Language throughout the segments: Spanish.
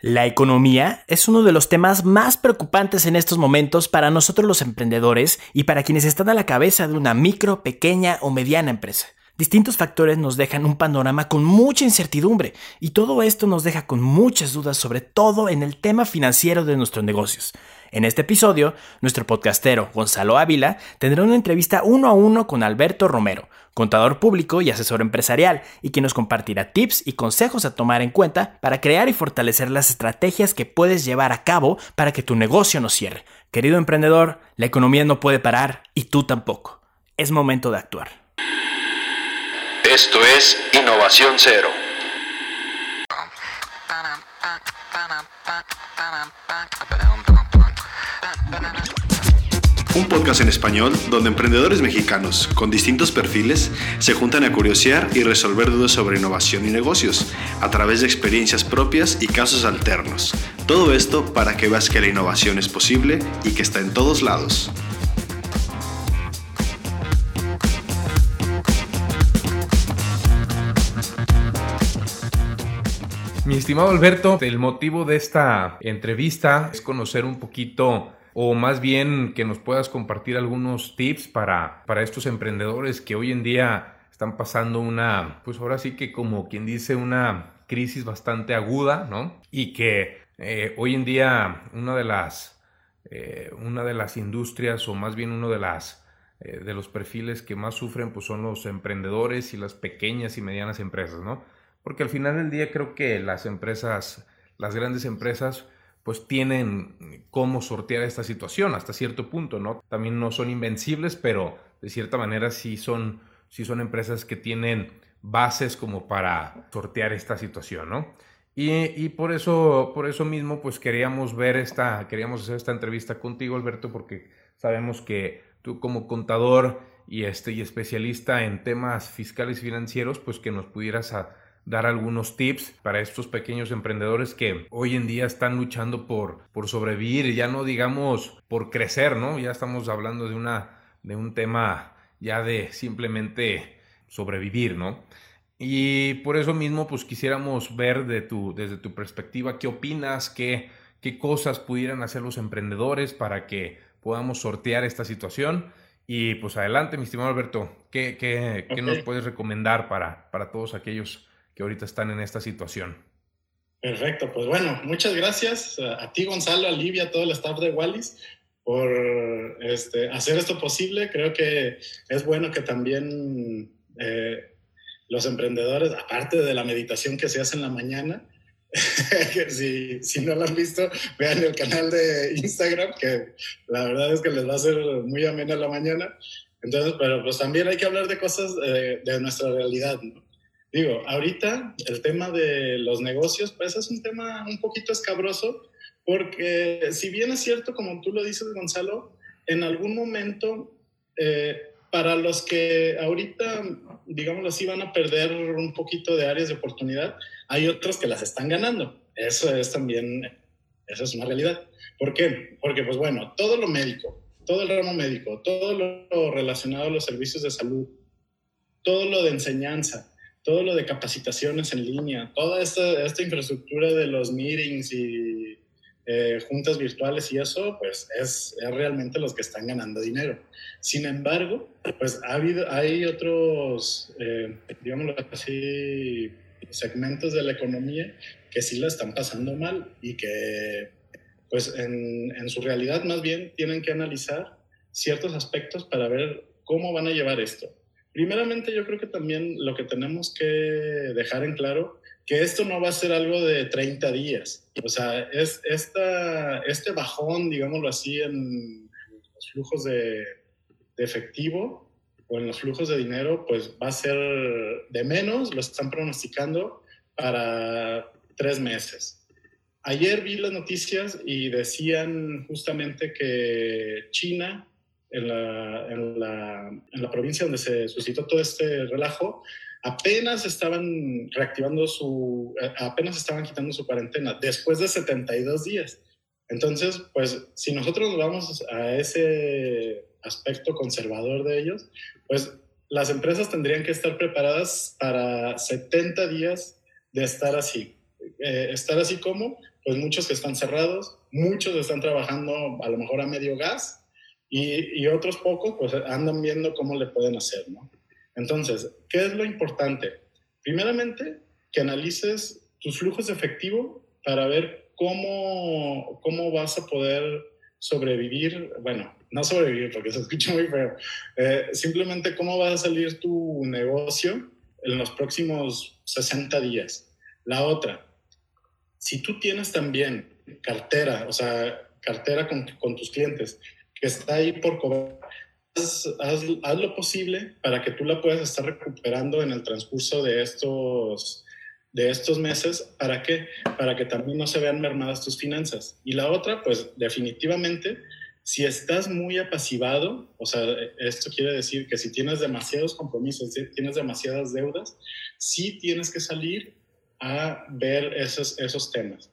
La economía es uno de los temas más preocupantes en estos momentos para nosotros los emprendedores y para quienes están a la cabeza de una micro, pequeña o mediana empresa. Distintos factores nos dejan un panorama con mucha incertidumbre y todo esto nos deja con muchas dudas sobre todo en el tema financiero de nuestros negocios. En este episodio, nuestro podcastero Gonzalo Ávila tendrá una entrevista uno a uno con Alberto Romero, contador público y asesor empresarial, y quien nos compartirá tips y consejos a tomar en cuenta para crear y fortalecer las estrategias que puedes llevar a cabo para que tu negocio no cierre. Querido emprendedor, la economía no puede parar y tú tampoco. Es momento de actuar. Esto es Innovación Cero. En español donde emprendedores mexicanos con distintos perfiles se juntan a curiosear y resolver dudas sobre innovación y negocios a través de experiencias propias y casos alternos. Todo esto para que veas que la innovación es posible y que está en todos lados. Mi estimado Alberto, el motivo de esta entrevista es conocer un poquito o más bien que nos puedas compartir algunos tips para, para estos emprendedores que hoy en día están pasando una, pues ahora sí que como quien dice, una crisis bastante aguda, ¿no? Y que eh, hoy en día una de las, eh, una de las industrias o más bien uno de las eh, de los perfiles que más sufren pues son los emprendedores y las pequeñas y medianas empresas, ¿no? Porque al final del día creo que las empresas, las grandes empresas, pues tienen cómo sortear esta situación hasta cierto punto, ¿no? También no son invencibles, pero de cierta manera sí son, sí son empresas que tienen bases como para sortear esta situación, ¿no? Y, y, por eso, por eso mismo, pues queríamos ver esta, queríamos hacer esta entrevista contigo, Alberto, porque sabemos que tú como contador y este y especialista en temas fiscales y financieros, pues que nos pudieras dar algunos tips para estos pequeños emprendedores que hoy en día están luchando por, por sobrevivir, ya no digamos por crecer, ¿no? Ya estamos hablando de, una, de un tema ya de simplemente sobrevivir, ¿no? Y por eso mismo, pues quisiéramos ver de tu, desde tu perspectiva qué opinas, qué, qué cosas pudieran hacer los emprendedores para que podamos sortear esta situación. Y pues adelante, mi estimado Alberto, ¿qué, qué, qué nos puedes recomendar para, para todos aquellos que ahorita están en esta situación. Perfecto, pues bueno, muchas gracias a ti Gonzalo, a Livia, a todo el staff de Wallis por este, hacer esto posible. Creo que es bueno que también eh, los emprendedores, aparte de la meditación que se hace en la mañana, si, si, no lo han visto, vean el canal de Instagram, que la verdad es que les va a ser muy amena la mañana. Entonces, pero pues también hay que hablar de cosas eh, de nuestra realidad, ¿no? Digo, ahorita el tema de los negocios, pues es un tema un poquito escabroso, porque si bien es cierto, como tú lo dices, Gonzalo, en algún momento, eh, para los que ahorita, digámoslo así, van a perder un poquito de áreas de oportunidad, hay otros que las están ganando. Eso es también, eso es una realidad. ¿Por qué? Porque, pues bueno, todo lo médico, todo el ramo médico, todo lo relacionado a los servicios de salud, todo lo de enseñanza, todo lo de capacitaciones en línea, toda esta, esta infraestructura de los meetings y eh, juntas virtuales y eso, pues es, es, realmente los que están ganando dinero. Sin embargo, pues ha habido, hay otros, eh, digámoslo así, segmentos de la economía que sí la están pasando mal y que, pues en, en su realidad más bien tienen que analizar ciertos aspectos para ver cómo van a llevar esto. Primeramente, yo creo que también lo que tenemos que dejar en claro, que esto no va a ser algo de 30 días. O sea, es esta, este bajón, digámoslo así, en los flujos de, de efectivo o en los flujos de dinero, pues va a ser de menos, lo están pronosticando para tres meses. Ayer vi las noticias y decían justamente que China en la, en la, en la provincia donde se suscitó todo este relajo, apenas estaban reactivando su, apenas estaban quitando su cuarentena después de 72 días. Entonces, pues si nosotros nos vamos a ese aspecto conservador de ellos, pues las empresas tendrían que estar preparadas para 70 días de estar así, eh, estar así como, pues muchos que están cerrados, muchos están trabajando a lo mejor a medio gas y, y otros pocos pues andan viendo cómo le pueden hacer, ¿no? Entonces, ¿qué es lo importante? Primeramente, que analices tus flujos de efectivo para ver cómo, cómo vas a poder sobrevivir, bueno, no sobrevivir porque se escucha muy feo, eh, simplemente cómo va a salir tu negocio en los próximos 60 días. La otra, si tú tienes también cartera, o sea, cartera con, con tus clientes, que está ahí por cobrar, haz, haz, lo posible para que tú la puedas estar recuperando en el transcurso de estos, de estos meses. ¿Para qué? Para que también no se vean mermadas tus finanzas. Y la otra, pues definitivamente, si estás muy apacivado, o sea, esto quiere decir que si tienes demasiados compromisos, si tienes demasiadas deudas, sí tienes que salir a ver esos, esos temas.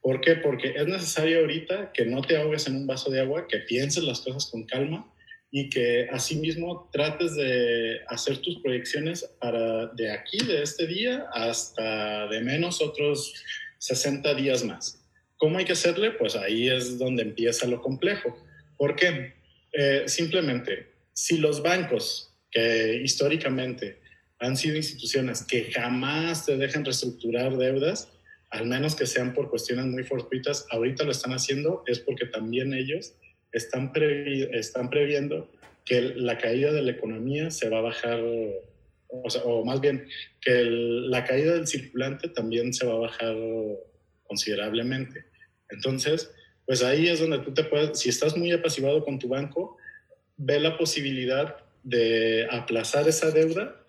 ¿Por qué? Porque es necesario ahorita que no te ahogues en un vaso de agua, que pienses las cosas con calma y que asimismo trates de hacer tus proyecciones para de aquí, de este día, hasta de menos otros 60 días más. ¿Cómo hay que hacerle? Pues ahí es donde empieza lo complejo ¿Por qué? Eh, simplemente, si los bancos, que históricamente han sido instituciones que jamás te dejan reestructurar deudas, al menos que sean por cuestiones muy fortuitas, ahorita lo están haciendo, es porque también ellos están, están previendo que la caída de la economía se va a bajar, o, o más bien que la caída del circulante también se va a bajar considerablemente. Entonces, pues ahí es donde tú te puedes, si estás muy apacivado con tu banco, ve la posibilidad de aplazar esa deuda,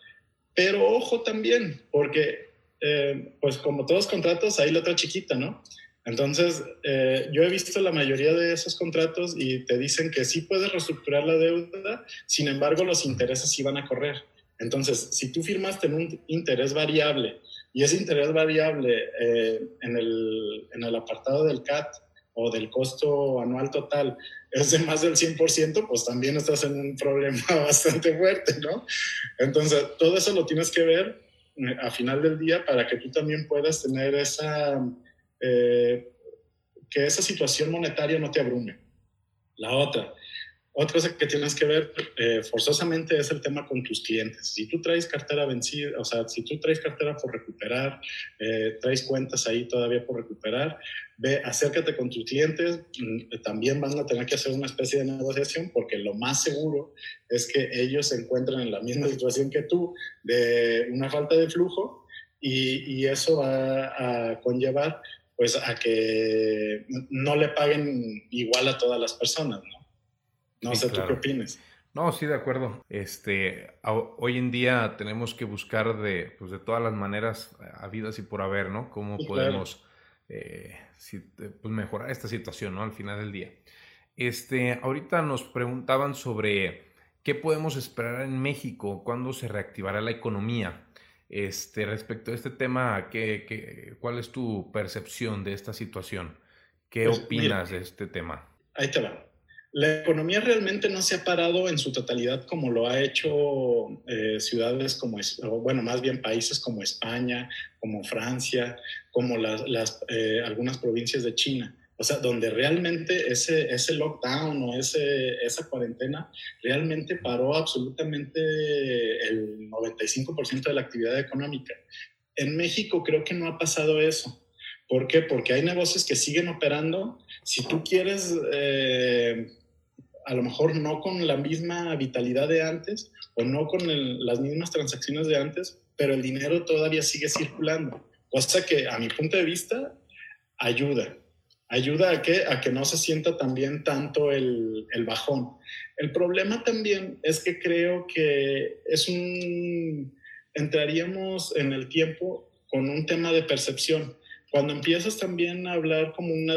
pero ojo también, porque eh, pues como todos contratos hay letra chiquita, ¿no? Entonces, eh, yo he visto la mayoría de esos contratos y te dicen que sí puedes reestructurar la deuda, sin embargo los intereses sí van a correr. Entonces, si tú firmaste en un interés variable y ese interés variable eh, en, el, en el apartado del CAT o del costo anual total es de más del 100%, pues también estás en un problema bastante fuerte, ¿no? Entonces, todo eso lo tienes que ver a final del día para que tú también puedas tener esa, eh, que esa situación monetaria no te abrume. La otra, otra cosa que tienes que ver eh, forzosamente es el tema con tus clientes. Si tú traes cartera vencida, o sea, si tú traes cartera por recuperar, eh, traes cuentas ahí todavía por recuperar, ve, acércate con tus clientes. Mm, también van a tener que hacer una especie de negociación porque lo más seguro es que ellos se encuentren en la misma situación que tú de una falta de flujo y, y eso va a conllevar pues a que no le paguen igual a todas las personas, ¿no? No sé, ¿tú qué opinas? No, sí, de acuerdo. Este, hoy en día tenemos que buscar de, pues, de todas las maneras habidas y por haber, ¿no? Cómo podemos eh, eh, pues, mejorar esta situación, ¿no? Al final del día. Este, ahorita nos preguntaban sobre qué podemos esperar en México, cuándo se reactivará la economía. Este, respecto a este tema, ¿qué, qué, cuál es tu percepción de esta situación? ¿Qué pues, opinas de este tema? Ahí te va la economía realmente no se ha parado en su totalidad como lo ha hecho eh, ciudades como, bueno, más bien países como España, como Francia, como las, eh, algunas provincias de China. O sea, donde realmente ese, ese lockdown o ese, esa cuarentena realmente paró absolutamente el 95% de la actividad económica. En México creo que no ha pasado eso. ¿Por qué? Porque hay negocios que siguen operando. Si tú quieres eh, a lo mejor no con la misma vitalidad de antes o no con las mismas transacciones de antes, pero el dinero todavía sigue circulando. Cosa que a mi punto de vista ayuda. Ayuda a que, a que no se sienta también tanto el, el bajón. El problema también es que creo que es un... entraríamos en el tiempo con un tema de percepción. Cuando empiezas también a hablar como una,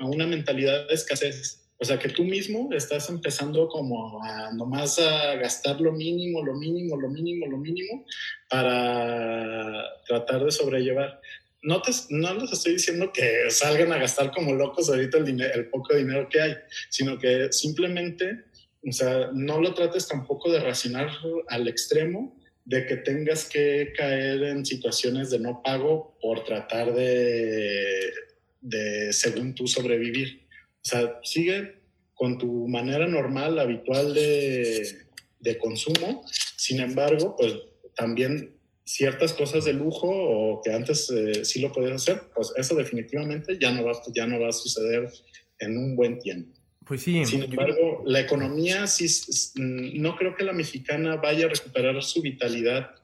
una mentalidad de escasez, o sea, que tú mismo estás empezando como a nomás a gastar lo mínimo, lo mínimo, lo mínimo, lo mínimo para tratar de sobrellevar. No, te, no les estoy diciendo que salgan a gastar como locos ahorita el, dinero, el poco dinero que hay, sino que simplemente, o sea, no lo trates tampoco de racionar al extremo de que tengas que caer en situaciones de no pago por tratar de, de según tú, sobrevivir. O sea, sigue con tu manera normal, habitual de, de consumo. Sin embargo, pues también ciertas cosas de lujo o que antes eh, sí lo podías hacer, pues eso definitivamente ya no va, ya no va a suceder en un buen tiempo. Pues sí. Sin embargo, la economía, sí, no creo que la mexicana vaya a recuperar su vitalidad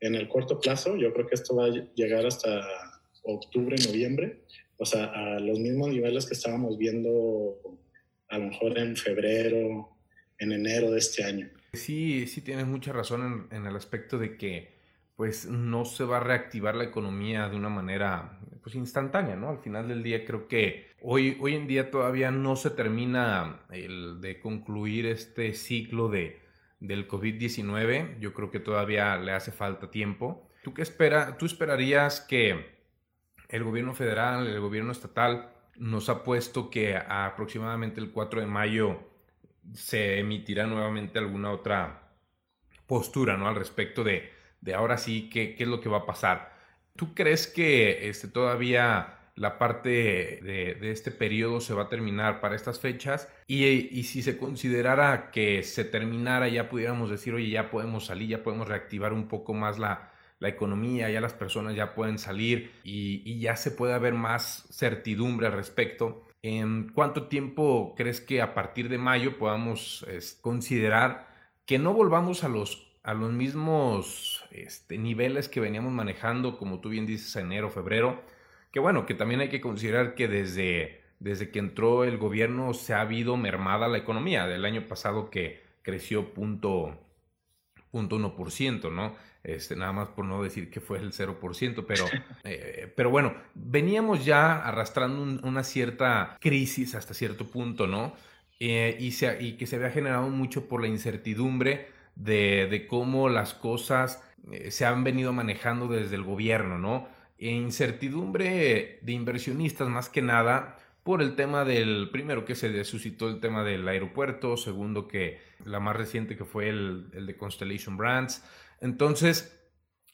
en el corto plazo. Yo creo que esto va a llegar hasta octubre, noviembre, o sea, a los mismos niveles que estábamos viendo a lo mejor en febrero, en enero de este año. Sí, sí tienes mucha razón en, en el aspecto de que pues no se va a reactivar la economía de una manera pues instantánea, ¿no? Al final del día creo que hoy, hoy en día todavía no se termina el de concluir este ciclo de, del COVID-19. Yo creo que todavía le hace falta tiempo. ¿Tú qué espera, tú esperarías que el gobierno federal, el gobierno estatal nos ha puesto que aproximadamente el 4 de mayo se emitirá nuevamente alguna otra postura, ¿no? Al respecto de de ahora sí, ¿qué, qué es lo que va a pasar? ¿Tú crees que este, todavía la parte de, este periodo se va a terminar para estas fechas y, y, si se considerara que se terminara ya pudiéramos decir oye ya podemos salir ya podemos reactivar un poco más la, la economía ya las personas ya pueden salir y, y, ya se puede haber más certidumbre al respecto en cuánto tiempo crees que a partir de mayo podamos considerar que no volvamos a los a los mismos este, niveles que veníamos manejando, como tú bien dices, enero, febrero, que bueno, que también hay que considerar que desde, desde que entró el gobierno se ha habido mermada la economía, del año pasado que creció punto, punto 1%, ¿no? Este, nada más por no decir que fue el 0%, pero, eh, pero bueno, veníamos ya arrastrando una cierta crisis hasta cierto punto, ¿no? Eh, y, se, y que se había generado mucho por la incertidumbre de, cómo las cosas eh, se han venido manejando desde el gobierno, ¿no? E incertidumbre de inversionistas más que nada por el tema del, primero que se suscitó el tema del aeropuerto, segundo que la más reciente que fue el, el de Constellation Brands. Entonces,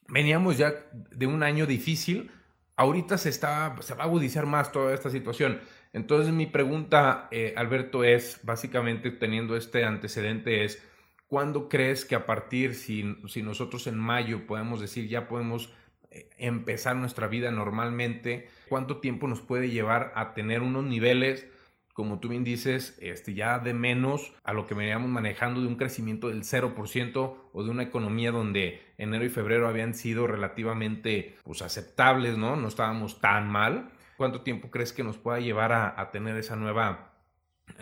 veníamos ya de un año difícil, ahorita se, está, se va a agudizar más toda esta situación. Entonces mi pregunta, eh, Alberto, es básicamente teniendo este antecedente, es ¿Cuándo crees que a partir, si, si nosotros en mayo podemos decir ya podemos eh, empezar nuestra vida normalmente, cuánto tiempo nos puede llevar a tener unos niveles, como tú bien dices, este, ya de menos a lo que veníamos manejando de un crecimiento del 0% o de una economía donde enero y febrero habían sido relativamente pues, aceptables, ¿no? No estábamos tan mal. ¿Cuánto tiempo crees que nos pueda llevar a, a tener esa nueva,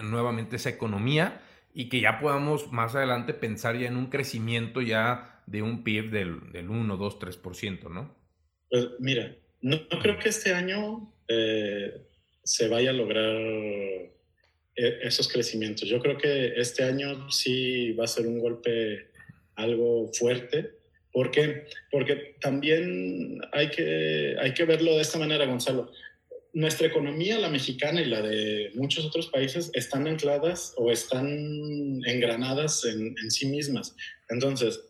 nuevamente esa economía? Y que ya podamos más adelante pensar ya en un crecimiento ya de un PIB del, del 1, 2, 3%, ¿no? Pues mira, no, creo que este año eh, se vaya a lograr eh, esos crecimientos. Yo creo que este año sí va a ser un golpe algo fuerte. ¿Por qué? Porque también hay que, hay que verlo de esta manera, Gonzalo nuestra economía, la mexicana y la de muchos otros países, están ancladas o están engranadas en, sí mismas. Entonces,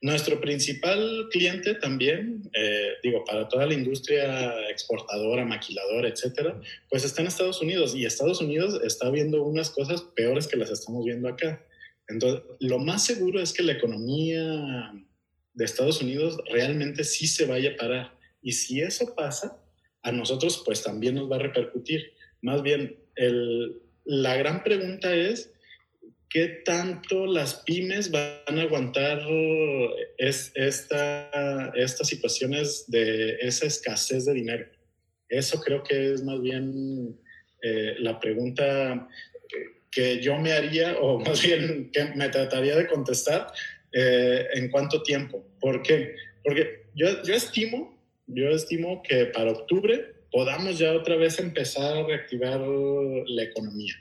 nuestro principal cliente también, eh, digo, para toda la industria exportadora, maquiladora, etcétera, pues está en Estados Unidos y Estados Unidos está viendo unas cosas peores que las estamos viendo acá. Entonces, lo más seguro es que la economía de Estados Unidos realmente sí se vaya a parar. Y si eso pasa, a nosotros pues también nos va a repercutir. Más bien, el, la gran pregunta es, ¿qué tanto las pymes van a aguantar es, esta, estas situaciones de esa escasez de dinero? Eso creo que es más bien eh, la pregunta que yo me haría, o más bien que me trataría de contestar, eh, en cuánto tiempo. ¿Por qué? Porque yo, yo estimo yo estimo que para octubre podamos ya otra vez empezar a reactivar la economía.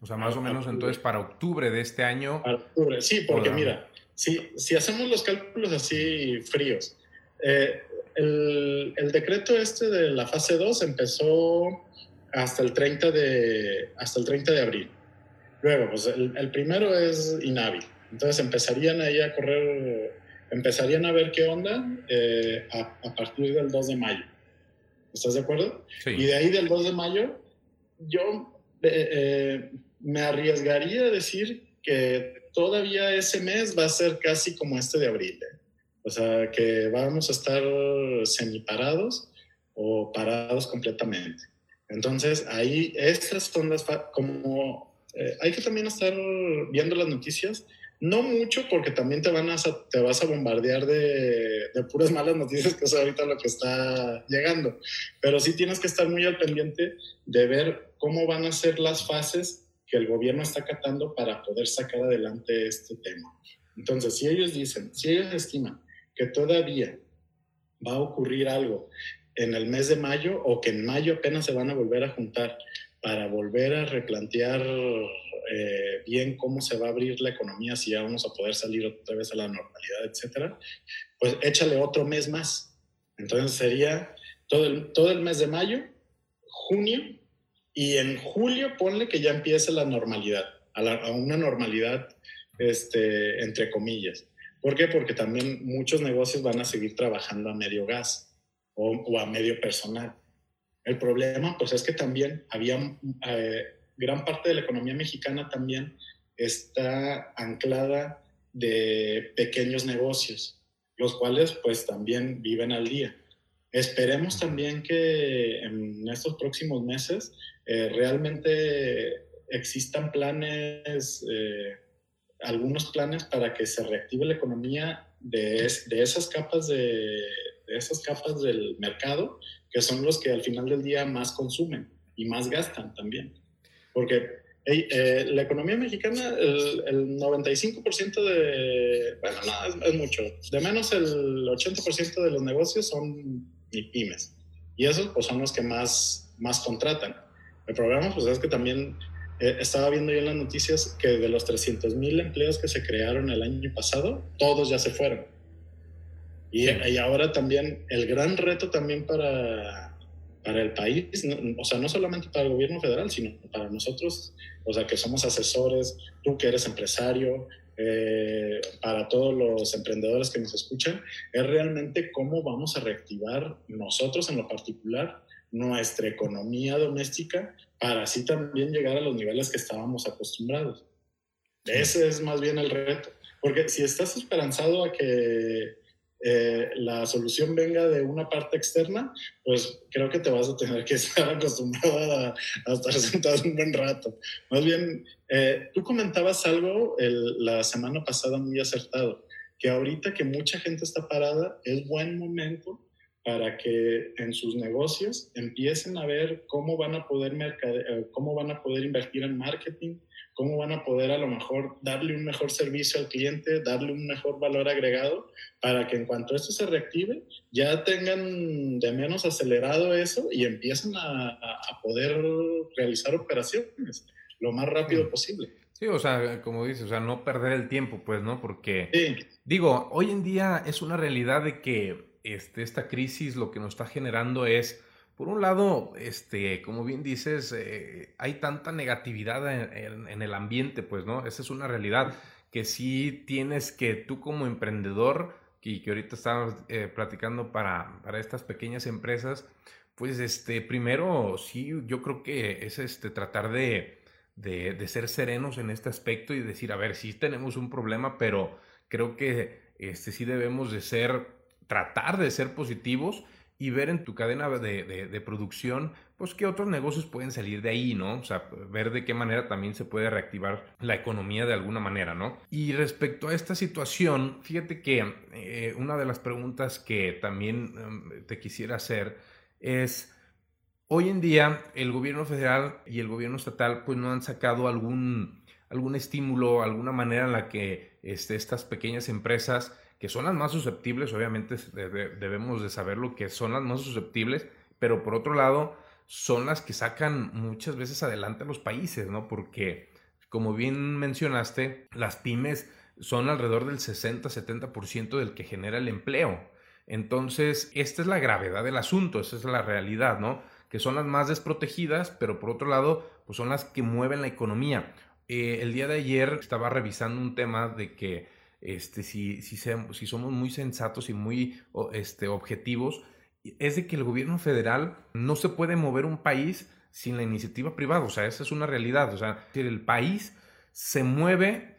O sea, más o menos entonces para octubre de este año. Para octubre, sí, porque mira, si, si hacemos los cálculos así fríos, eh, el, el, decreto este de la fase 2 empezó hasta el 30 de, hasta el 30 de abril. Luego, pues el, el primero es inhábil. Entonces empezarían ahí a correr empezarían a ver qué onda eh, a, partir del 2 de mayo. ¿Estás de acuerdo? Sí. Y de ahí del 2 de mayo, yo eh, eh, me arriesgaría a decir que todavía ese mes va a ser casi como este de abril. O sea, que vamos a estar semiparados o parados completamente. Entonces, ahí estas son las, como hay que también estar viendo las noticias no mucho porque también te, van a, te vas a bombardear de, de, puras malas noticias, que es ahorita lo que está llegando. Pero sí tienes que estar muy al pendiente de ver cómo van a ser las fases que el gobierno está acatando para poder sacar adelante este tema. Entonces, si ellos dicen, si ellos estiman que todavía va a ocurrir algo en el mes de mayo o que en mayo apenas se van a volver a juntar para volver a replantear eh, bien cómo se va a abrir la economía, si ya vamos a poder salir otra vez a la normalidad, etcétera, pues échale otro mes más. Entonces sería todo el, todo el mes de mayo, junio, y en julio ponle que ya empiece la normalidad, a, una normalidad, este, entre comillas. ¿Por qué? Porque también muchos negocios van a seguir trabajando a medio gas o, a medio personal. El problema, pues, es que también había eh, gran parte de la economía mexicana también está anclada de pequeños negocios, los cuales pues también viven al día. Esperemos también que en estos próximos meses eh, realmente existan planes, eh, algunos planes para que se reactive la economía de, de esas capas de, de esas capas del mercado, que son los que al final del día más consumen y más gastan también porque eh, la economía mexicana, el, 95% de, bueno, no, es, mucho, de menos el 80% de los negocios son pymes. Y esos pues, son los que más, más contratan. El problema pues, es que también eh, estaba viendo yo en las noticias que de los 300 mil empleos que se crearon el año pasado, todos ya se fueron. Y, y ahora también el gran reto también para para el país, o sea, no solamente para el gobierno federal, sino para nosotros, o sea, que somos asesores, tú que eres empresario, eh, para todos los emprendedores que nos escuchan, es realmente cómo vamos a reactivar nosotros en lo particular nuestra economía doméstica para así también llegar a los niveles que estábamos acostumbrados. Ese es más bien el reto, porque si estás esperanzado a que eh, la solución venga de una parte externa, pues creo que te vas a tener que estar acostumbrado a, estar sentado un buen rato. Más bien, eh, tú comentabas algo la semana pasada muy acertado, que ahorita que mucha gente está parada, es buen momento para que en sus negocios empiecen a ver cómo van a poder, eh, cómo van a poder invertir en marketing, cómo van a poder a lo mejor darle un mejor servicio al cliente, darle un mejor valor agregado, para que en cuanto esto se reactive, ya tengan de menos acelerado eso y empiecen a, poder realizar operaciones lo más rápido posible. Sí, o sea, como dices, o sea, no perder el tiempo, pues, ¿no? Porque, digo, hoy en día es una realidad de que este, esta crisis lo que nos está generando es por un lado, este, como bien dices, eh, hay tanta negatividad en, el ambiente, pues, ¿no? Esa es una realidad que sí tienes que tú como emprendedor, y que ahorita estábamos eh, platicando para, para estas pequeñas empresas, pues, este, primero, sí, yo creo que es este, tratar de, de, de ser serenos en este aspecto y decir, a ver, sí tenemos un problema, pero creo que este, sí debemos de ser, tratar de ser positivos y ver en tu cadena de, de, producción, pues qué otros negocios pueden salir de ahí, ¿no? O sea, ver de qué manera también se puede reactivar la economía de alguna manera, ¿no? Y respecto a esta situación, fíjate que eh, una de las preguntas que también em, te quisiera hacer es, hoy en día el gobierno federal y el gobierno estatal pues no han sacado algún, algún estímulo, alguna manera en la que este, estas pequeñas empresas que son las más susceptibles, obviamente debemos de saber lo que son las más susceptibles, pero por otro lado son las que sacan muchas veces adelante a los países, ¿no? Porque, como bien mencionaste, las pymes son alrededor del 60-70% del que genera el empleo. Entonces, esta es la gravedad del asunto, esa es la realidad, ¿no? Que son las más desprotegidas, pero por otro lado, pues son las que mueven la economía. Eh, el día de ayer estaba revisando un tema de que este, si, somos muy sensatos y muy este, objetivos, es de que el gobierno federal no se puede mover un país sin la iniciativa privada. O sea, esa es una realidad. O sea, el país se mueve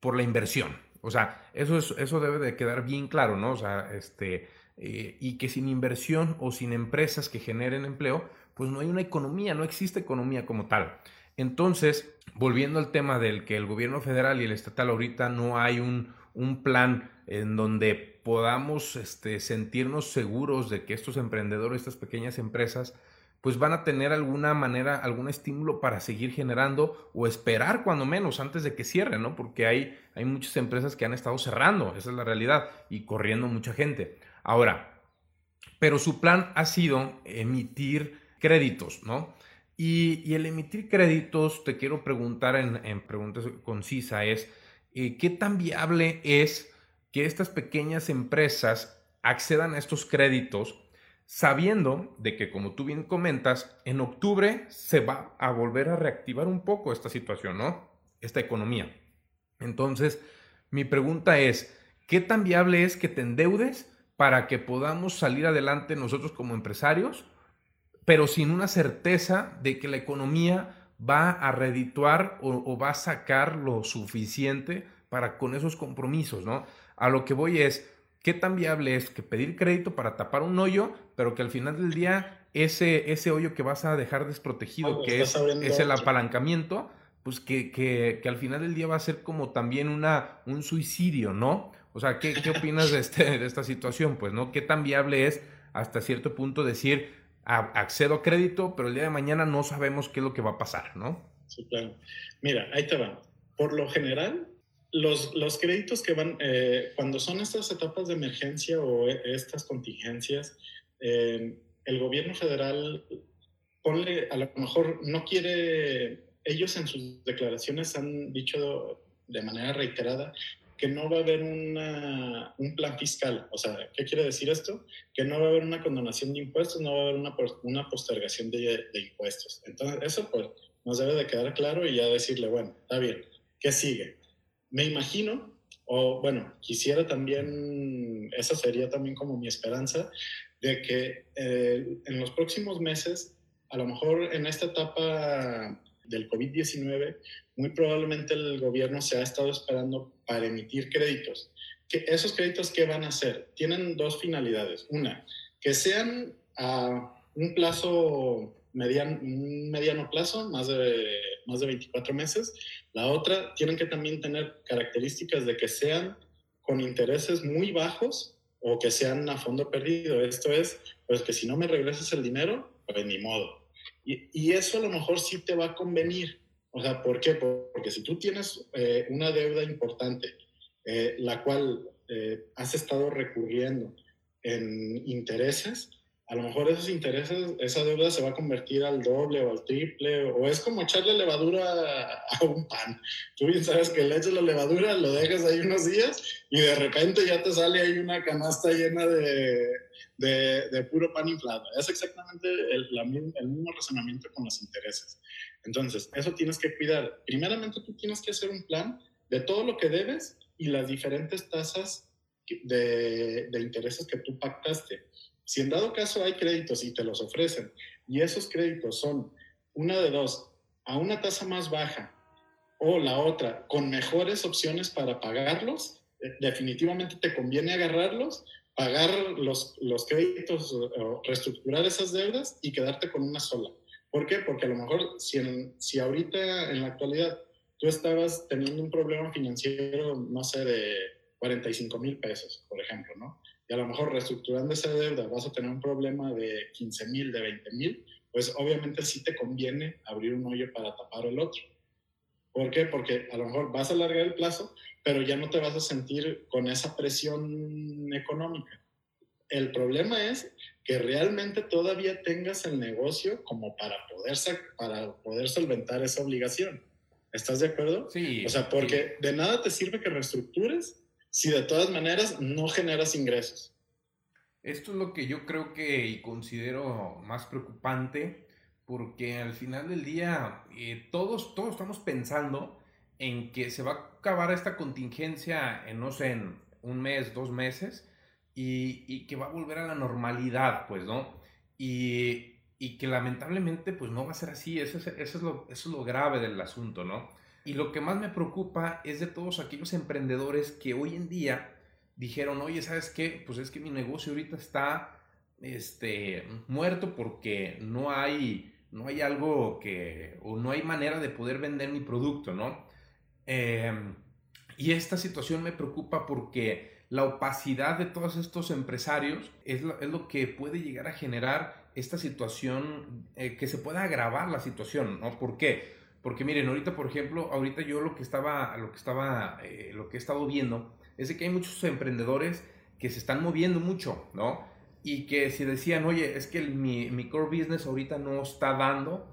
por la inversión. O sea, eso, es, eso debe de quedar bien claro, ¿no? O sea, este, eh, y que sin inversión o sin empresas que generen empleo, pues no hay una economía, no existe economía como tal. Entonces, volviendo al tema del que el gobierno federal y el estatal ahorita no hay un, un plan en donde podamos este, sentirnos seguros de que estos emprendedores, estas pequeñas empresas, pues van a tener alguna manera, algún estímulo para seguir generando o esperar cuando menos antes de que cierren, ¿no? Porque hay, hay muchas empresas que han estado cerrando, esa es la realidad, y corriendo mucha gente. Ahora, pero su plan ha sido emitir créditos, ¿no? Y, el emitir créditos, te quiero preguntar en, preguntas concisa, es, eh, ¿qué tan viable es que estas pequeñas empresas accedan a estos créditos sabiendo de que, como tú bien comentas, en octubre se va a volver a reactivar un poco esta situación, ¿no? Esta economía. Entonces, mi pregunta es, ¿qué tan viable es que te endeudes para que podamos salir adelante nosotros como empresarios, pero sin una certeza de que la economía va a redituar o, va a sacar lo suficiente para con esos compromisos, ¿no? A lo que voy es, ¿qué tan viable es que pedir crédito para tapar un hoyo, pero que al final del día ese, ese hoyo que vas a dejar desprotegido, que es, es, el apalancamiento, pues que, que, que, al final del día va a ser como también una, un suicidio, ¿no? O sea, ¿qué, qué opinas de, este, de esta situación? Pues, ¿no? ¿Qué tan viable es hasta cierto punto decir, accedo a crédito, pero el día de mañana no sabemos qué es lo que va a pasar, ¿no? Sí, claro. Mira, ahí te va. Por lo general, los, los créditos que van, eh, cuando son estas etapas de emergencia o e, estas contingencias, eh, el gobierno federal, ponle, a lo mejor no quiere, ellos en sus declaraciones han dicho de manera reiterada que no va a haber una, un plan fiscal. O sea, ¿qué quiere decir esto? Que no va a haber una condonación de impuestos, no va a haber una, una postergación de, impuestos. Entonces, eso pues nos debe de quedar claro y ya decirle, bueno, está bien, ¿qué sigue? Me imagino, o bueno, quisiera también, esa sería también como mi esperanza, de que eh, en los próximos meses, a lo mejor en esta etapa del COVID-19, muy probablemente el gobierno se ha estado esperando para emitir créditos. ¿Que ¿Esos créditos qué van a hacer? Tienen dos finalidades. Una, que sean a un plazo mediano, plazo, más de, más de 24 meses. La otra, tienen que también tener características de que sean con intereses muy bajos o que sean a fondo perdido. Esto es, pues que si no me regresas el dinero, pues ni modo. Y, eso a lo mejor sí te va a convenir. O sea, ¿por qué? Porque si tú tienes eh, una deuda importante, eh, la cual eh, has estado recurriendo en intereses, a lo mejor esos intereses, esa deuda se va a convertir al doble o al triple, o es como echarle levadura a, un pan. Tú bien sabes que le echas la levadura, lo dejas ahí unos días y de repente ya te sale ahí una canasta llena de, de, de puro pan inflado. Es exactamente el, el mismo razonamiento con los intereses. Entonces, eso tienes que cuidar. Primeramente, tú tienes que hacer un plan de todo lo que debes y las diferentes tasas de, de intereses que tú pactaste. Si en dado caso hay créditos y te los ofrecen y esos créditos son una de dos, a una tasa más baja o la otra con mejores opciones para pagarlos, eh, definitivamente te conviene agarrarlos, pagar los, los créditos, reestructurar esas deudas y quedarte con una sola. ¿Por qué? Porque a lo mejor si, si ahorita en la actualidad tú estabas teniendo un problema financiero, no sé, de 45 mil pesos, por ejemplo, ¿no? Y a lo mejor reestructurando esa deuda vas a tener un problema de 15 mil, de 20 mil, pues obviamente sí te conviene abrir un hoyo para tapar el otro. ¿Por qué? Porque a lo mejor vas a alargar el plazo, pero ya no te vas a sentir con esa presión económica. El problema es que realmente todavía tengas el negocio como para poder, para poder solventar esa obligación. ¿Estás de acuerdo? Sí. O sea, porque de nada te sirve que reestructures si de todas maneras no generas ingresos. Esto es lo que yo creo que y considero más preocupante, porque al final del día eh, todos, todos estamos pensando en que se va a acabar esta contingencia en, no sé, en un mes, dos meses, y, que va a volver a la normalidad, pues, ¿no? Y, que lamentablemente, pues, no va a ser así, eso es, eso, es lo, eso es lo grave del asunto, ¿no? Y lo que más me preocupa es de todos aquellos emprendedores que hoy en día dijeron, oye, ¿sabes qué? Pues es que mi negocio ahorita está este, muerto porque no hay, no hay algo que, o no hay manera de poder vender mi producto, ¿no? Em, y esta situación me preocupa porque la opacidad de todos estos empresarios es lo, es lo que puede llegar a generar esta situación, eh, que se pueda agravar la situación, ¿no? ¿Por qué? Porque miren, ahorita, por ejemplo, ahorita yo lo que estaba, lo que estaba, eh, lo que he estado viendo es que hay muchos emprendedores que se están moviendo mucho, ¿no? Y que si decían, oye, es que mi, mi core business ahorita no está dando,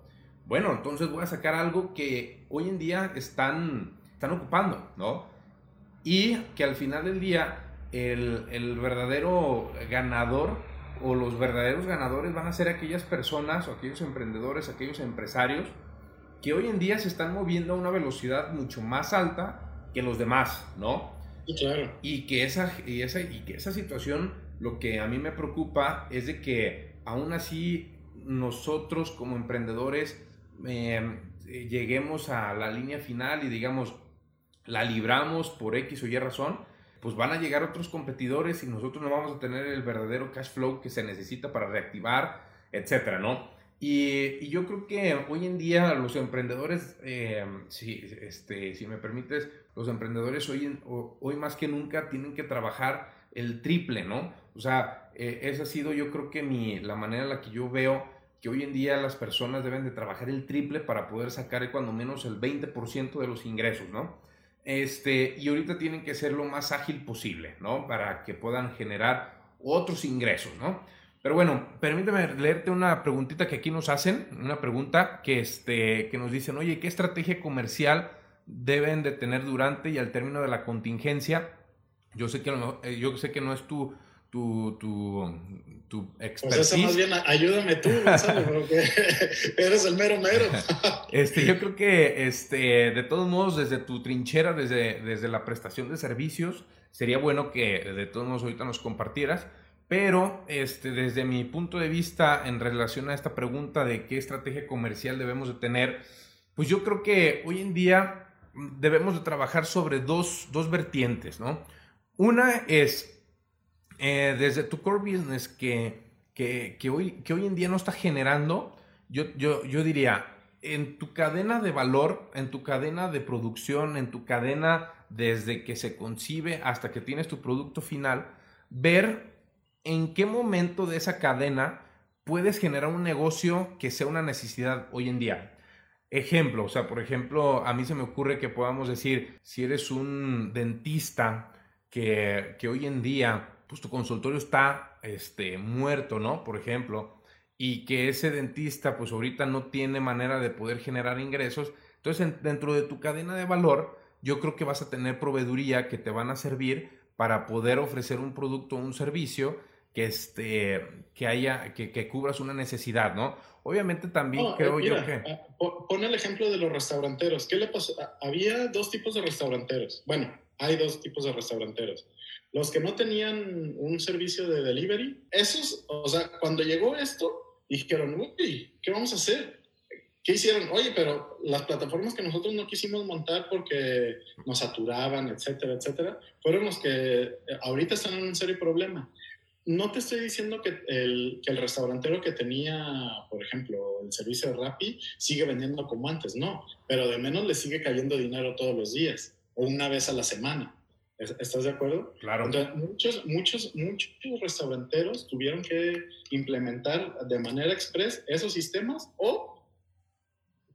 bueno, entonces voy a sacar algo que hoy en día están están ocupando, ¿no? Y que al final del día el, el, verdadero ganador o los verdaderos ganadores van a ser aquellas personas o aquellos emprendedores, aquellos empresarios que hoy en día se están moviendo a una velocidad mucho más alta que los demás, ¿no? Sí, claro. Y que esa, y esa, y que esa situación, lo que a mí me preocupa es de que aún así nosotros como emprendedores eh, lleguemos a la línea final y digamos, la libramos por X o Y razón, pues van a llegar otros competidores y nosotros no vamos a tener el verdadero cash flow que se necesita para reactivar, etcétera, ¿no? Y, yo creo que hoy en día los emprendedores, eh, si, este, si me permites, los emprendedores hoy, hoy más que nunca tienen que trabajar el triple, ¿no? O sea, eh, esa ha sido yo creo que mi, la manera en la que yo veo que hoy en día las personas deben de trabajar el triple para poder sacar cuando menos el 20% de los ingresos, ¿no? Este, y ahorita tienen que ser lo más ágil posible, ¿no? Para que puedan generar otros ingresos, ¿no? Pero bueno, permíteme leerte una preguntita que aquí nos hacen, una pregunta que, este, que nos dicen, oye, ¿qué estrategia comercial deben de tener durante y al término de la contingencia? Yo sé que, eh, yo sé que no es tu, tu, tu, tu expertise. Pues más bien ayúdame tú, Gonzalo, porque eres el mero mero. este, yo creo que este, de todos modos, desde tu trinchera, desde, desde la prestación de servicios, sería bueno que de todos modos ahorita nos compartieras. Pero este, desde mi punto de vista en relación a esta pregunta de qué estrategia comercial debemos de tener, pues yo creo que hoy en día debemos de trabajar sobre dos, dos vertientes, ¿no? Una es eh, desde tu core business que, que, hoy, que hoy en día no está generando, yo, yo, yo diría, en tu cadena de valor, en tu cadena de producción, en tu cadena desde que se concibe hasta que tienes tu producto final, ver en qué momento de esa cadena puedes generar un negocio que sea una necesidad hoy en día. Ejemplo, o sea, por ejemplo, a mí se me ocurre que podamos decir, si eres un dentista que, que hoy en día pues tu consultorio está este, muerto, ¿no? Por ejemplo, y que ese dentista pues ahorita no tiene manera de poder generar ingresos, entonces dentro de tu cadena de valor yo creo que vas a tener proveeduría que te van a servir para poder ofrecer un producto o un servicio que, este, que haya, que, que, cubras una necesidad, ¿no? Obviamente también creo yo que... Ah, pon el ejemplo de los restauranteros. ¿Qué le pasó? Ah, había dos tipos de restauranteros. Bueno, hay dos tipos de restauranteros los que no tenían un servicio de delivery, esos, o sea, cuando llegó esto, dijeron, uy, ¿qué vamos a hacer? ¿Qué hicieron? Oye, pero las plataformas que nosotros no quisimos montar porque nos saturaban, etcétera, etcétera, fueron los que ahorita están en un serio problema. No te estoy diciendo que el, que restaurantero que tenía, por ejemplo, el servicio de Rappi sigue vendiendo como antes, no, pero de menos le sigue cayendo dinero todos los días o una vez a la semana. ¿Estás de acuerdo? Claro. muchos, muchos, muchos restauranteros tuvieron que implementar de manera express esos sistemas o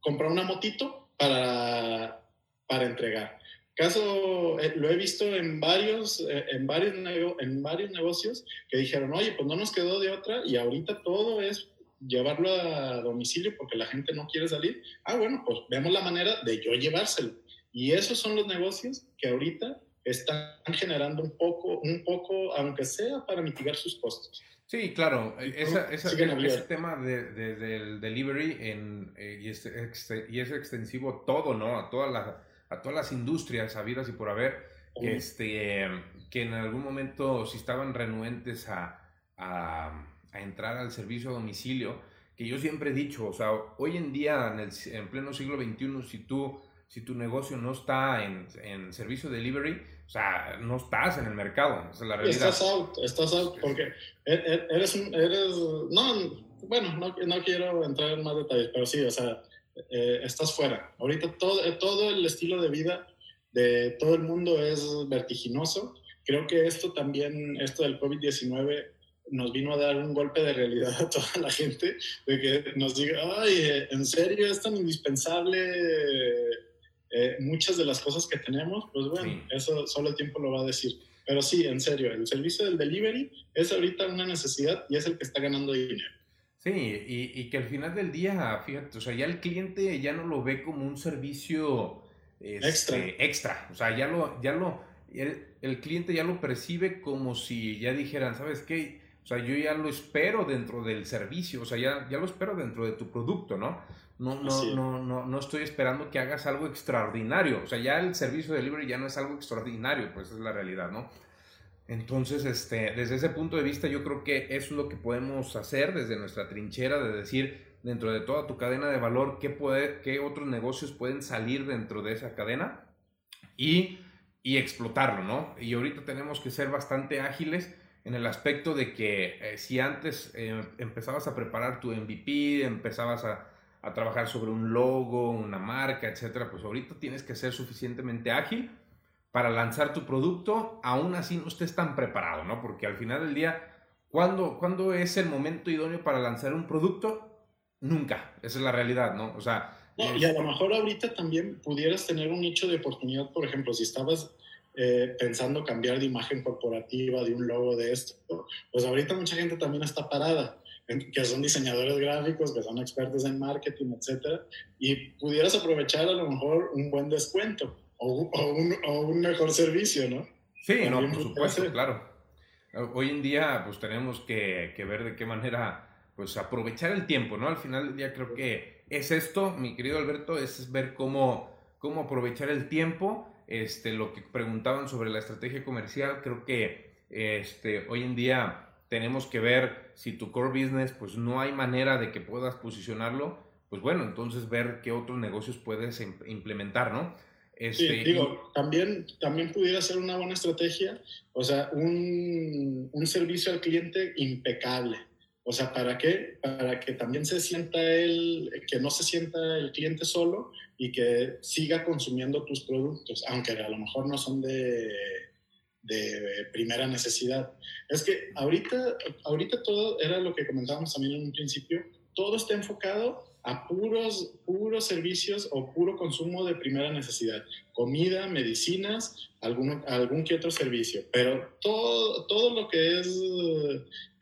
comprar una motito para, para entregar. Caso, eh, lo he visto en varios, eh, en, varios en varios negocios que dijeron, oye, pues no nos quedó de otra y ahorita todo es llevarlo a domicilio porque la gente no quiere salir. Ah, bueno, pues vemos la manera de yo llevárselo. Y esos son los negocios que ahorita están generando un poco, un poco, aunque sea para mitigar sus costos. Sí, claro, esa, ese tema de, del delivery en, eh, y, es, y, es, extensivo a todo, ¿no? A toda la, a todas las industrias habidas y por haber, que, este, que en algún momento si estaban renuentes a, a, entrar al servicio a domicilio, que yo siempre he dicho, o sea, hoy en día, en, el, en pleno siglo XXI, si tú si tu negocio no está en, en, servicio delivery, o sea, no estás en el mercado, esa es la realidad. Estás out, estás out, porque e, e, eres un, eres, no, bueno, no, no quiero entrar en más detalles, pero sí, o sea, eh, estás fuera. Ahorita todo, todo el estilo de vida de todo el mundo es vertiginoso. Creo que esto también, esto del COVID-19 nos vino a dar un golpe de realidad a toda la gente, de que nos diga, ay, ¿en serio es tan indispensable eh, muchas de las cosas que tenemos? Pues bueno, eso solo el tiempo lo va a decir. Pero sí, en serio, el servicio del delivery es ahorita una necesidad y es el que está ganando dinero. Sí, y, y, que al final del día, fíjate, o sea, ya el cliente ya no lo ve como un servicio este, extra. extra. O sea, ya lo, ya lo, el, el, cliente ya lo percibe como si ya dijeran, ¿sabes qué? O sea, yo ya lo espero dentro del servicio, o sea, ya, ya lo espero dentro de tu producto, ¿no? No, no, no, no, no estoy esperando que hagas algo extraordinario. O sea, ya el servicio de delivery ya no es algo extraordinario, pues es la realidad, ¿no? Entonces, este, desde ese punto de vista, yo creo que eso es lo que podemos hacer desde nuestra trinchera, de decir, dentro de toda tu cadena de valor, qué, puede, qué otros negocios pueden salir dentro de esa cadena y, y explotarlo, ¿no? Y ahorita tenemos que ser bastante ágiles en el aspecto de que eh, si antes eh, empezabas a preparar tu MVP, empezabas a, a trabajar sobre un logo, una marca, etcétera, pues ahorita tienes que ser suficientemente ágil para lanzar tu producto, aún así no estés tan preparado, ¿no? Porque al final del día, ¿cuándo, ¿cuándo es el momento idóneo para lanzar un producto? Nunca, esa es la realidad, ¿no? O sea... y a lo mejor ahorita también pudieras tener un nicho de oportunidad, por ejemplo, si estabas eh, pensando cambiar de imagen corporativa, de un logo de esto, pues ahorita mucha gente también está parada, que son diseñadores gráficos, que son expertos en marketing, etcétera, y pudieras aprovechar a lo mejor un buen descuento o, un, mejor servicio, ¿no? Sí, no, por supuesto, claro. Hoy en día, pues tenemos que, que, ver de qué manera, pues aprovechar el tiempo, ¿no? Al final del día creo que es esto, mi querido Alberto, es ver cómo, cómo aprovechar el tiempo. Este, lo que preguntaban sobre la estrategia comercial, creo que este, hoy en día tenemos que ver si tu core business, pues no hay manera de que puedas posicionarlo, pues bueno, entonces ver qué otros negocios puedes implementar, ¿no? Este, sí, digo, también, también pudiera ser una buena estrategia, o sea, un, un, servicio al cliente impecable. O sea, ¿para qué? Para que también se sienta él, que no se sienta el cliente solo y que siga consumiendo tus productos, aunque a lo mejor no son de, de primera necesidad. Es que ahorita, ahorita todo era lo que comentábamos también en un principio, todo está enfocado a puros, puros servicios o puro consumo de primera necesidad, comida, medicinas, algún, algún que otro servicio, pero todo, todo lo que es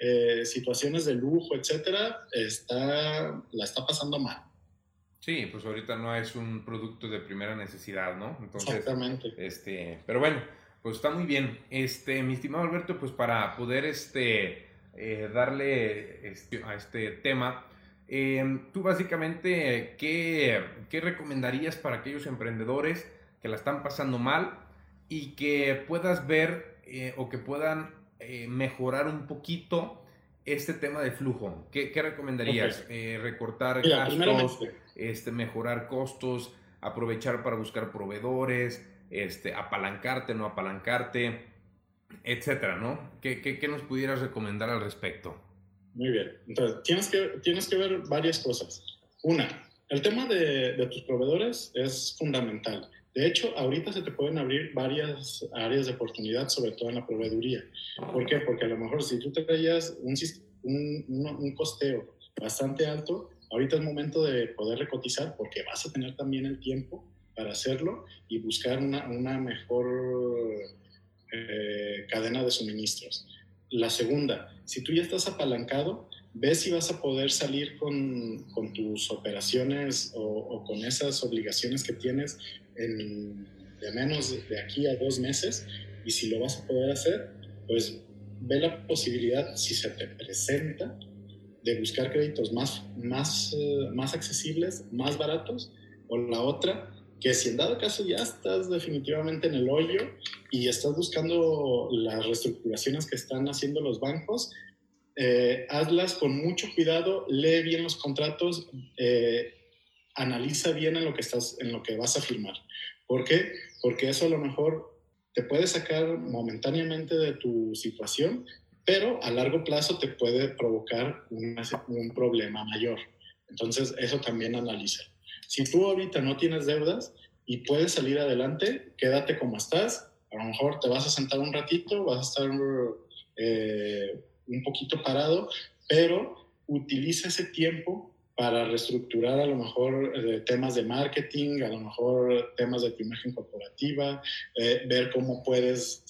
eh, situaciones de lujo, etcétera, está, la está pasando mal. Sí, pues ahorita no es un producto de primera necesidad, ¿no? Entonces, Exactamente. Este, pero bueno, pues está muy bien. Este, mi estimado Alberto, pues para poder este, eh, darle este, a este tema, Em, tú básicamente, ¿qué, ¿qué, recomendarías para aquellos emprendedores que la están pasando mal y que puedas ver eh, o que puedan eh, mejorar un poquito este tema de flujo? ¿Qué, qué recomendarías? Eh, recortar gastos, este, mejorar costos, aprovechar para buscar proveedores, este, apalancarte, no apalancarte, etcétera, ¿no? ¿Qué, qué, qué nos pudieras recomendar al respecto? Muy bien. Entonces, tienes que, tienes que ver varias cosas. Una, el tema de, de, tus proveedores es fundamental. De hecho, ahorita se te pueden abrir varias áreas de oportunidad, sobre todo en la proveeduría. ¿Por qué? Porque a lo mejor si tú traías un, un, un costeo bastante alto, ahorita es momento de poder recotizar porque vas a tener también el tiempo para hacerlo y buscar una, una mejor eh, cadena de suministros. La segunda, si tú ya estás apalancado, ves si vas a poder salir con, con tus operaciones o, con esas obligaciones que tienes en, de menos de aquí a dos meses y si lo vas a poder hacer, pues ve la posibilidad, si se te presenta, de buscar créditos más, más, eh, más accesibles, más baratos, o la otra, que si en dado caso ya estás definitivamente en el hoyo y estás buscando las reestructuraciones que están haciendo los bancos, eh, hazlas con mucho cuidado, lee bien los contratos, eh, analiza bien en lo que estás, en lo que vas a firmar. ¿Por qué? Porque eso a lo mejor te puede sacar momentáneamente de tu situación, pero a largo plazo te puede provocar un, problema mayor. Entonces, eso también analiza. Si tú ahorita no tienes deudas y puedes salir adelante, quédate como estás. A lo mejor te vas a sentar un ratito, vas a estar eh, un poquito parado, pero utiliza ese tiempo para reestructurar a lo mejor eh, temas de marketing, a lo mejor temas de tu imagen corporativa, eh, ver cómo puedes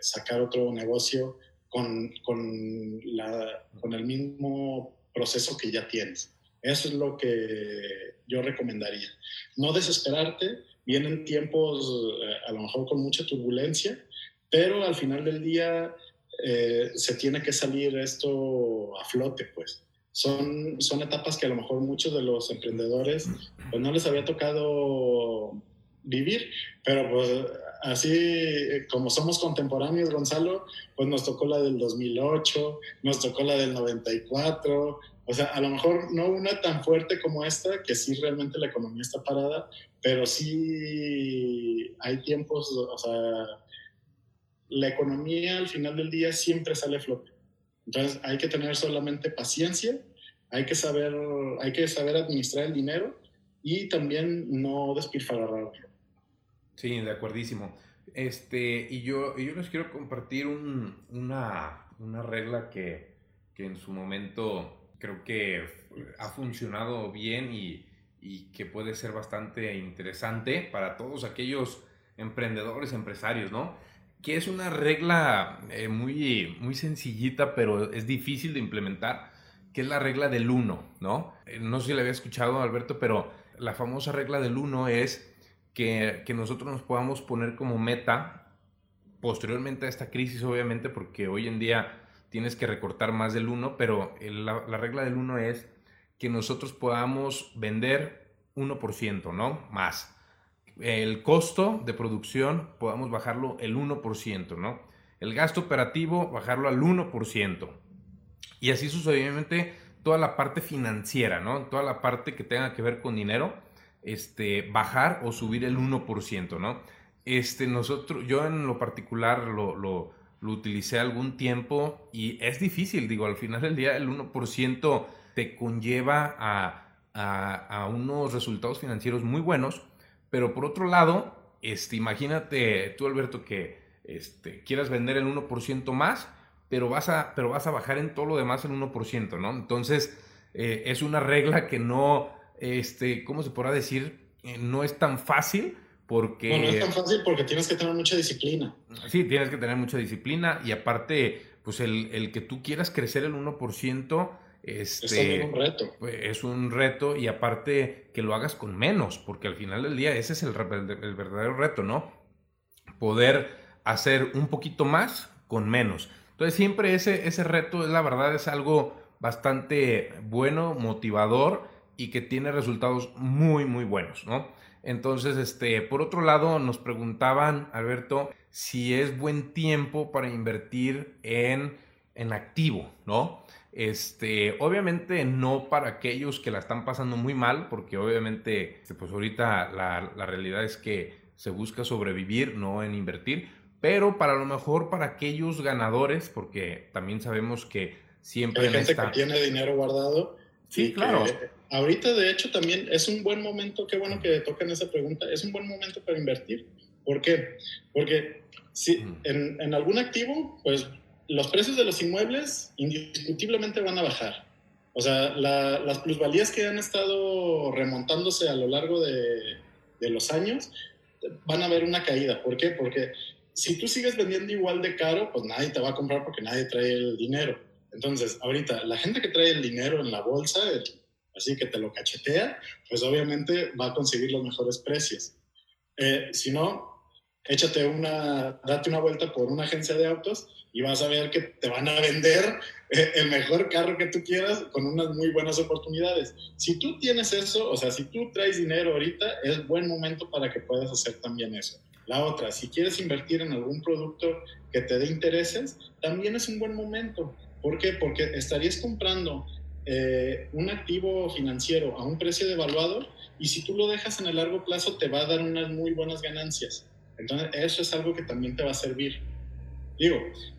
sacar otro negocio con, con, la, con el mismo proceso que ya tienes. Eso es lo que yo recomendaría. No desesperarte, vienen tiempos eh, a lo mejor con mucha turbulencia, pero al final del día eh, se tiene que salir esto a flote, pues. Son, son etapas que a lo mejor muchos de los emprendedores pues no les había tocado vivir, pero pues así como somos contemporáneos, Gonzalo, pues nos tocó la del 2008, nos tocó la del 94, o sea, a lo mejor no una tan fuerte como esta, que sí realmente la economía está parada, pero sí hay tiempos, o sea, la economía al final del día siempre sale a flote. Entonces hay que tener solamente paciencia, hay que saber, hay que saber administrar el dinero y también no despilfarrarlo. Sí, de acuerdísimo. Este, y yo, yo les quiero compartir una, una regla que, que en su momento creo que ha funcionado bien y, que puede ser bastante interesante para todos aquellos emprendedores, empresarios, ¿no? Que es una regla eh, muy, muy sencillita, pero es difícil de implementar, que es la regla del 1, ¿no? Eh, no sé si la había escuchado, Alberto, pero la famosa regla del 1 es que, nosotros nos podamos poner como meta, posteriormente a esta crisis, obviamente, porque hoy en día tienes que recortar más del 1, pero la, regla del 1 es que nosotros podamos vender 1%, ¿no? Más. El costo de producción podamos bajarlo el 1%, ¿no? El gasto operativo bajarlo al 1%. Y así sucesivamente toda la parte financiera, ¿no? Toda la parte que tenga que ver con dinero, este, bajar o subir el 1%, ¿no? Este, nosotros, yo en lo particular lo, lo lo utilicé algún tiempo y es difícil, digo, al final del día el 1% te conlleva a, unos resultados financieros muy buenos, pero por otro lado, este, imagínate tú, Alberto, que este, quieras vender el 1% más, pero vas, a, pero vas a bajar en todo lo demás el 1%, ¿no? Entonces, eh, es una regla que no, este, ¿cómo se podrá decir? Eh, no es tan fácil, porque... no es tan fácil porque tienes que tener mucha disciplina. Sí, tienes que tener mucha disciplina y aparte, pues el, el que tú quieras crecer el 1%, este, es un reto. Pues, es un reto y aparte que lo hagas con menos, porque al final del día ese es el, el verdadero reto, ¿no? Poder hacer un poquito más con menos. Entonces siempre ese, ese reto, la verdad, es algo bastante bueno, motivador y que tiene resultados muy, muy buenos, ¿no? Entonces, este, por otro lado, nos preguntaban, Alberto, si es buen tiempo para invertir en, en activo, ¿no? Este, obviamente no para aquellos que la están pasando muy mal, porque obviamente, este, pues ahorita la, la realidad es que se busca sobrevivir, no en invertir, pero para lo mejor para aquellos ganadores, porque también sabemos que siempre... Hay gente que tiene dinero guardado. Sí, claro. Ahorita, de hecho, también es un buen momento, qué bueno que toquen esa pregunta, es un buen momento para invertir. ¿Por qué? Porque si en, en algún activo, pues los precios de los inmuebles indiscutiblemente van a bajar. O sea, las plusvalías que han estado remontándose a lo largo de, de, los años van a ver una caída. ¿Por qué? Porque si tú sigues vendiendo igual de caro, pues nadie te va a comprar porque nadie trae el dinero. Entonces, ahorita, la gente que trae el dinero en la bolsa, así que te lo cachetea, pues obviamente va a conseguir los mejores precios. Eh, si no, échate una, date una vuelta por una agencia de autos y vas a ver que te van a vender eh, el mejor carro que tú quieras con unas muy buenas oportunidades. Si tú tienes eso, o sea, si tú traes dinero ahorita, es buen momento para que puedas hacer también eso. La otra, si quieres invertir en algún producto que te dé intereses, también es un buen momento. ¿Por qué? Porque estarías comprando eh, un activo financiero a un precio devaluado y si tú lo dejas en el largo plazo te va a dar unas muy buenas ganancias. Entonces, eso es algo que también te va a servir. Digo,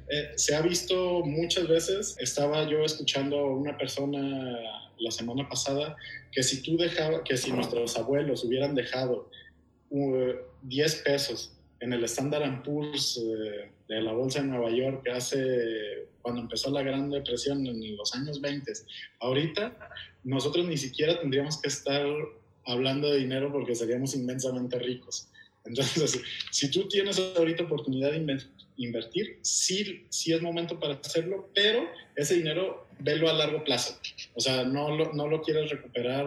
eh, se ha visto muchas veces, estaba yo escuchando a una persona la semana pasada, que si tú dejabas, que si nuestros abuelos hubieran dejado 10 pesos en el Standard Poor's eh, de la Bolsa de Nueva York hace cuando empezó la Gran Depresión en los años 20, ahorita nosotros ni siquiera tendríamos que estar hablando de dinero porque seríamos inmensamente ricos. Entonces, si tú tienes ahorita oportunidad de invertir, sí, sí es momento para hacerlo, pero ese dinero velo a largo plazo. O sea, no lo, no lo quieres recuperar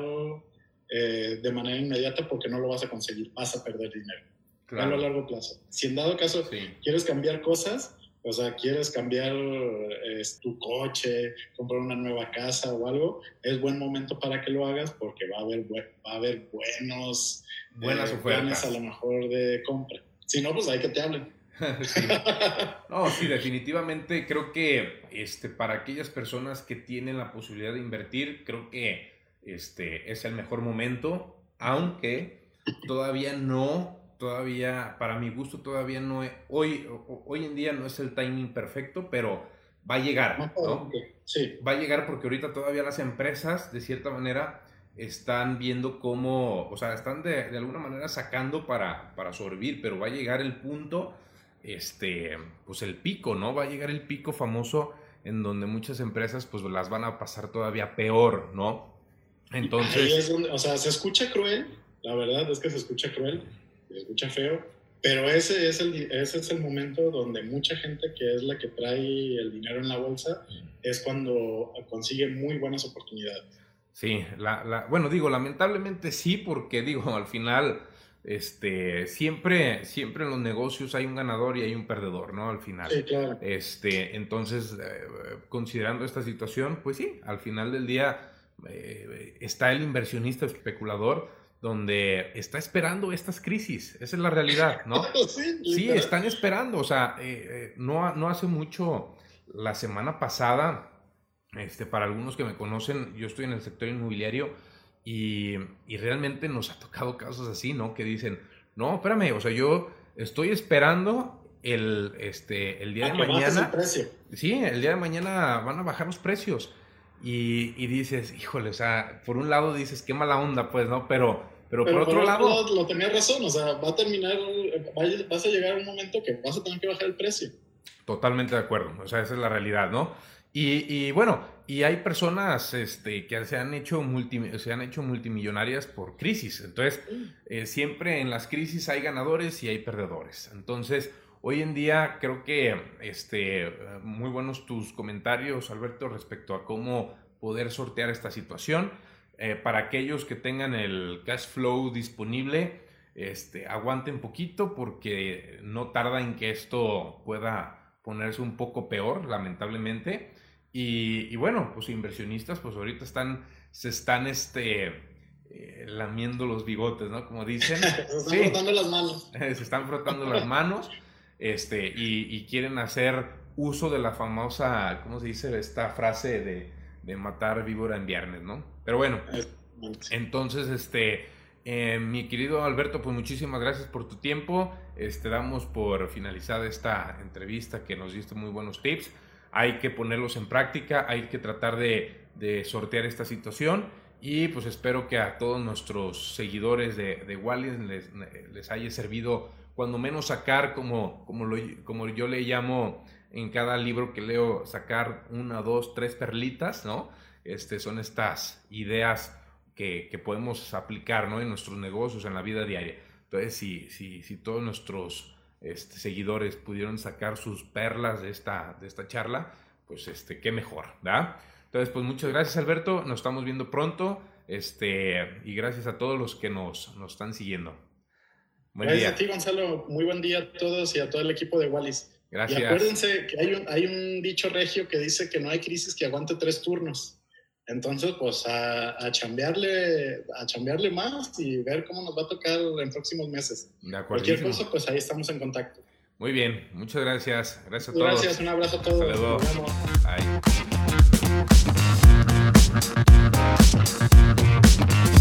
eh, de manera inmediata porque no lo vas a conseguir, vas a perder dinero. Claro. a largo plazo. Si en dado caso quieres cambiar cosas, o sea, quieres cambiar tu coche, comprar una nueva casa o algo, es buen momento para que lo hagas porque va a haber, va a haber buenos buenas eh, ofertas a lo mejor de compra. Si no, pues hay que te hablen. No, sí, definitivamente creo que este, para aquellas personas que tienen la posibilidad de invertir, creo que este, es el mejor momento, aunque todavía no todavía, para mi gusto, todavía no es, hoy, hoy en día no es el timing perfecto, pero va a llegar, ¿no? Sí. Va a llegar porque ahorita todavía las empresas, de cierta manera, están viendo cómo, o sea, están de, de alguna manera sacando para, para sobrevivir, pero va a llegar el punto, este, pues el pico, ¿no? Va a llegar el pico famoso en donde muchas empresas pues las van a pasar todavía peor, ¿no? Entonces... o sea, se escucha cruel, la verdad es que se escucha cruel, escucha feo, pero ese es, el, ese es el momento donde mucha gente que es la que trae el dinero en la bolsa es cuando consigue muy buenas oportunidades. Sí, la, bueno, digo, lamentablemente sí, porque digo, al final, este, siempre, siempre en los negocios hay un ganador y hay un perdedor, ¿no? Al final. Sí, claro. Este, entonces, eh, considerando esta situación, pues sí, al final del día eh, está el inversionista especulador donde está esperando estas crisis. Esa es la realidad, ¿no? sí, están esperando. O sea, eh, eh, no, no hace mucho, la semana pasada, este, para algunos que me conocen, yo estoy en el sector inmobiliario y, y, realmente nos ha tocado casos así, ¿no? Que dicen, no, espérame, o sea, yo estoy esperando el, este, el día de mañana. El Sí, el día de mañana van a bajar los precios. Y, y, dices, híjole, o sea, por un lado dices, qué mala onda, pues, ¿no? Pero, pero, por otro lado... Lo tenía razón, o sea, va a terminar, vas a llegar a un momento que vas a tener que bajar el precio. Totalmente de acuerdo, o sea, esa es la realidad, ¿no? Y, y bueno, y hay personas este, que se han, hecho multi, se han hecho multimillonarias por crisis, entonces eh, siempre en las crisis hay ganadores y hay perdedores, entonces... Hoy en día creo que este, muy buenos tus comentarios, Alberto, respecto a cómo poder sortear esta situación. Eh, para aquellos que tengan el cash flow disponible, este, aguanten poquito porque no tarda en que esto pueda ponerse un poco peor, lamentablemente. Y, bueno, pues inversionistas, pues ahorita están, se están este, eh, lamiendo los bigotes, ¿no? Como dicen. se están frotando las manos. se están frotando las manos este, y, quieren hacer uso de la famosa, ¿cómo se dice? Esta frase de, de matar víbora en viernes, ¿no? Pero bueno, entonces, este, eh, mi querido Alberto, pues muchísimas gracias por tu tiempo. Este, damos por finalizada esta entrevista que nos diste muy buenos tips. Hay que ponerlos en práctica, hay que tratar de, de sortear esta situación y pues espero que a todos nuestros seguidores de, de Wallis les, les haya servido cuando menos sacar, como, como, lo, como yo le llamo en cada libro que leo, sacar una, dos, tres perlitas, ¿no? Este, son estas ideas que, que podemos aplicar, ¿no? En nuestros negocios, en la vida diaria. Entonces, si, si, si todos nuestros este, seguidores pudieron sacar sus perlas de esta, de esta charla, pues este, qué mejor, ¿verdad? Entonces, pues muchas gracias Alberto, nos estamos viendo pronto, este, y gracias a todos los que nos, nos están siguiendo. Gracias a ti, Gonzalo. Muy buen día a todos y a todo el equipo de Wallis. Gracias. Y acuérdense que hay un, hay un dicho regio que dice que no hay crisis que aguante tres turnos. Entonces, pues a, a, chambearle, a chambearle más y ver cómo nos va a tocar en próximos meses. De acuerdo. Cualquier cosa, pues ahí estamos en contacto. Muy bien, muchas gracias. Gracias a todos. Gracias, un abrazo a todos. Hasta luego. Nos vemos. Bye.